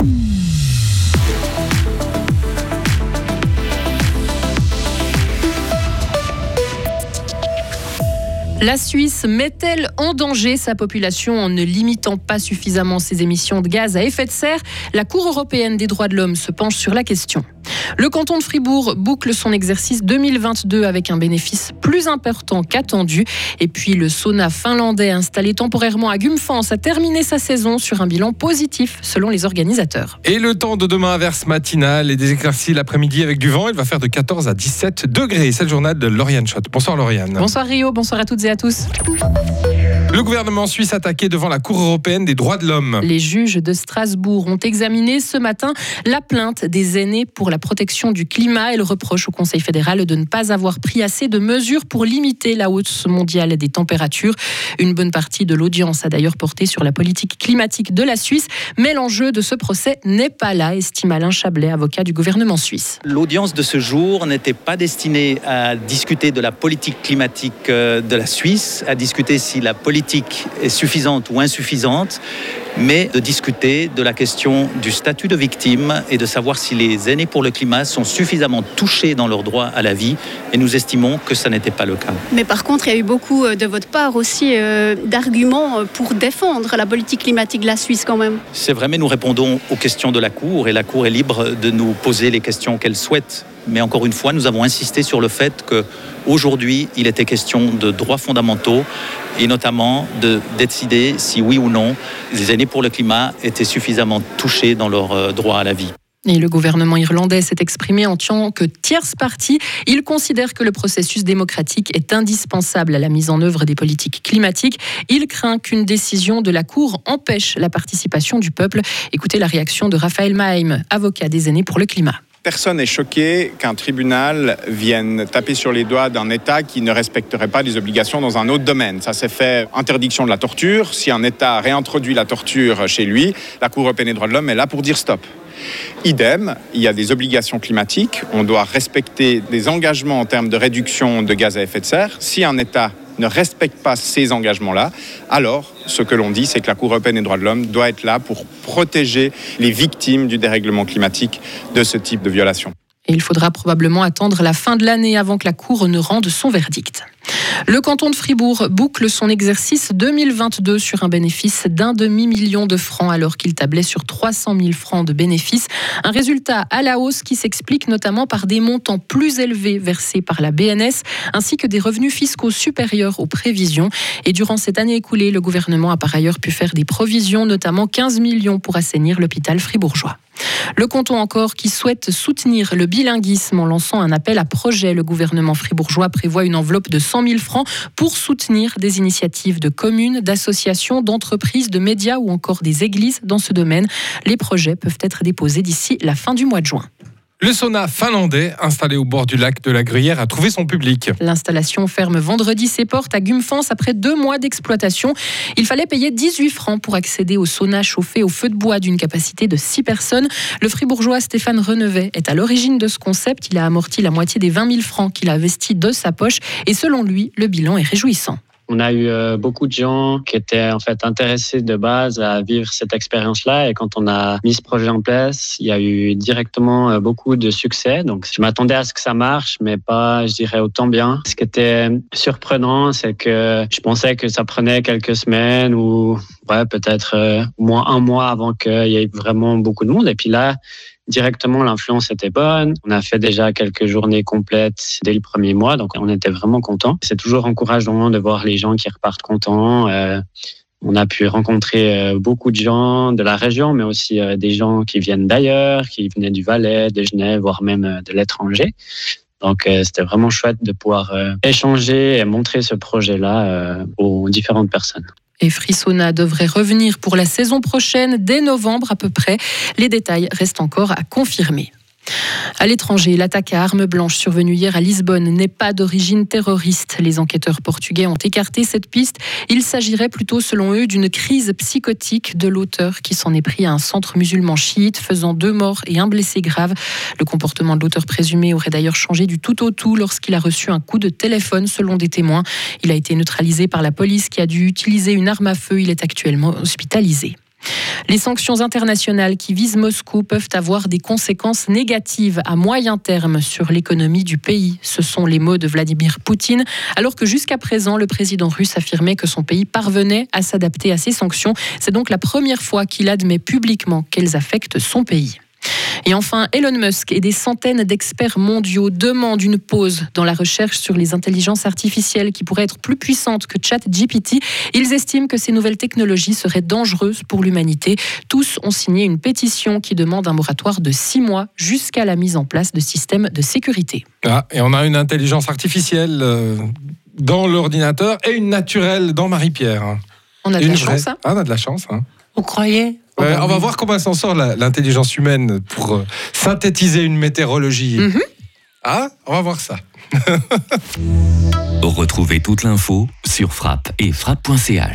La Suisse met-elle en danger sa population en ne limitant pas suffisamment ses émissions de gaz à effet de serre? La Cour européenne des droits de l'homme se penche sur la question. Le canton de Fribourg boucle son exercice 2022 avec un bénéfice plus important qu'attendu. Et puis le sauna finlandais installé temporairement à Gumfans a terminé sa saison sur un bilan positif selon les organisateurs. Et le temps de demain averse matinale et des éclaircies l'après-midi avec du vent. Il va faire de 14 à 17 degrés. C'est le journal de Lauriane Schott. Bonsoir Lauriane. Bonsoir Rio, bonsoir à toutes et à tous. Le gouvernement suisse attaqué devant la Cour européenne des droits de l'homme. Les juges de Strasbourg ont examiné ce matin la plainte des aînés pour la protection du climat. Elles reprochent au Conseil fédéral de ne pas avoir pris assez de mesures pour limiter la hausse mondiale des températures. Une bonne partie de l'audience a d'ailleurs porté sur la politique climatique de la Suisse. Mais l'enjeu de ce procès n'est pas là, estime Alain Chablet, avocat du gouvernement suisse. L'audience de ce jour n'était pas destinée à discuter de la politique climatique euh, de la Suisse, à discuter si la politique est suffisante ou insuffisante, mais de discuter de la question du statut de victime et de savoir si les aînés pour le climat sont suffisamment touchés dans leur droit à la vie. Et nous estimons que ça n'était pas le cas. Mais par contre, il y a eu beaucoup euh, de votre part aussi euh, d'arguments euh, pour défendre la politique climatique de la Suisse quand même. C'est vrai, mais nous répondons aux questions de la Cour et la Cour est libre de nous poser les questions qu'elle souhaite. Mais encore une fois, nous avons insisté sur le fait qu'aujourd'hui, il était question de droits fondamentaux et notamment de décider si oui ou non les aînés pour le climat étaient suffisamment touchés dans leur euh, droit à la vie. Et le gouvernement irlandais s'est exprimé en tant que tierce partie. Il considère que le processus démocratique est indispensable à la mise en œuvre des politiques climatiques. Il craint qu'une décision de la Cour empêche la participation du peuple. Écoutez la réaction de Raphaël Maheim, avocat des aînés pour le climat. Personne n'est choqué qu'un tribunal vienne taper sur les doigts d'un État qui ne respecterait pas les obligations dans un autre domaine. Ça s'est fait interdiction de la torture. Si un État réintroduit la torture chez lui, la Cour européenne des droits de l'homme est là pour dire stop. Idem, il y a des obligations climatiques, on doit respecter des engagements en termes de réduction de gaz à effet de serre. Si un État ne respecte pas ces engagements-là, alors ce que l'on dit, c'est que la Cour européenne des droits de l'homme doit être là pour protéger les victimes du dérèglement climatique de ce type de violation. Et il faudra probablement attendre la fin de l'année avant que la Cour ne rende son verdict. Le canton de Fribourg boucle son exercice 2022 sur un bénéfice d'un demi-million de francs alors qu'il tablait sur 300 000 francs de bénéfices. Un résultat à la hausse qui s'explique notamment par des montants plus élevés versés par la BNS ainsi que des revenus fiscaux supérieurs aux prévisions. Et durant cette année écoulée, le gouvernement a par ailleurs pu faire des provisions, notamment 15 millions pour assainir l'hôpital fribourgeois. Le canton encore qui souhaite soutenir le bilinguisme en lançant un appel à projet. Le gouvernement fribourgeois prévoit une enveloppe de 100 000 francs pour soutenir des initiatives de communes, d'associations, d'entreprises, de médias ou encore des églises dans ce domaine. Les projets peuvent être déposés d'ici la fin du mois de juin. Le sauna finlandais, installé au bord du lac de la Gruyère, a trouvé son public. L'installation ferme vendredi ses portes à Gumfans après deux mois d'exploitation. Il fallait payer 18 francs pour accéder au sauna chauffé au feu de bois d'une capacité de 6 personnes. Le fribourgeois Stéphane Renevet est à l'origine de ce concept. Il a amorti la moitié des 20 000 francs qu'il a investis de sa poche et selon lui, le bilan est réjouissant. On a eu euh, beaucoup de gens qui étaient en fait intéressés de base à vivre cette expérience-là. Et quand on a mis ce projet en place, il y a eu directement euh, beaucoup de succès. Donc, je m'attendais à ce que ça marche, mais pas, je dirais, autant bien. Ce qui était surprenant, c'est que je pensais que ça prenait quelques semaines ou ouais, peut-être euh, moins un mois avant qu'il y ait vraiment beaucoup de monde. Et puis là, directement, l'influence était bonne. On a fait déjà quelques journées complètes dès le premier mois, donc on était vraiment contents. C'est toujours encourageant de voir les gens qui repartent contents. Euh, on a pu rencontrer euh, beaucoup de gens de la région, mais aussi euh, des gens qui viennent d'ailleurs, qui venaient du Valais, de Genève, voire même de l'étranger. Donc c'était vraiment chouette de pouvoir échanger et montrer ce projet-là aux différentes personnes et Frissona devrait revenir pour la saison prochaine, dès novembre à peu près. Les détails restent encore à confirmer. À l'étranger, l'attaque à armes blanches survenue hier à Lisbonne n'est pas d'origine terroriste. Les enquêteurs portugais ont écarté cette piste. Il s'agirait plutôt, selon eux, d'une crise psychotique de l'auteur qui s'en est pris à un centre musulman chiite, faisant deux morts et un blessé grave. Le comportement de l'auteur présumé aurait d'ailleurs changé du tout au tout lorsqu'il a reçu un coup de téléphone, selon des témoins. Il a été neutralisé par la police qui a dû utiliser une arme à feu. Il est actuellement hospitalisé. Les sanctions internationales qui visent Moscou peuvent avoir des conséquences négatives à moyen terme sur l'économie du pays. Ce sont les mots de Vladimir Poutine, alors que jusqu'à présent, le président russe affirmait que son pays parvenait à s'adapter à ces sanctions. C'est donc la première fois qu'il admet publiquement qu'elles affectent son pays. Et enfin, Elon Musk et des centaines d'experts mondiaux demandent une pause dans la recherche sur les intelligences artificielles qui pourraient être plus puissantes que ChatGPT. Ils estiment que ces nouvelles technologies seraient dangereuses pour l'humanité. Tous ont signé une pétition qui demande un moratoire de six mois jusqu'à la mise en place de systèmes de sécurité. Ah, et on a une intelligence artificielle euh, dans l'ordinateur et une naturelle dans Marie-Pierre. On a de Une la vraie. chance, hein Ah, on a de la chance. hein. Vous croyez Ouais, on va voir comment s'en sort, l'intelligence humaine, pour euh, synthétiser une météorologie. Mhm. Ah, on va voir ça. Retrouvez toute l'info sur frappe et frappe.ch.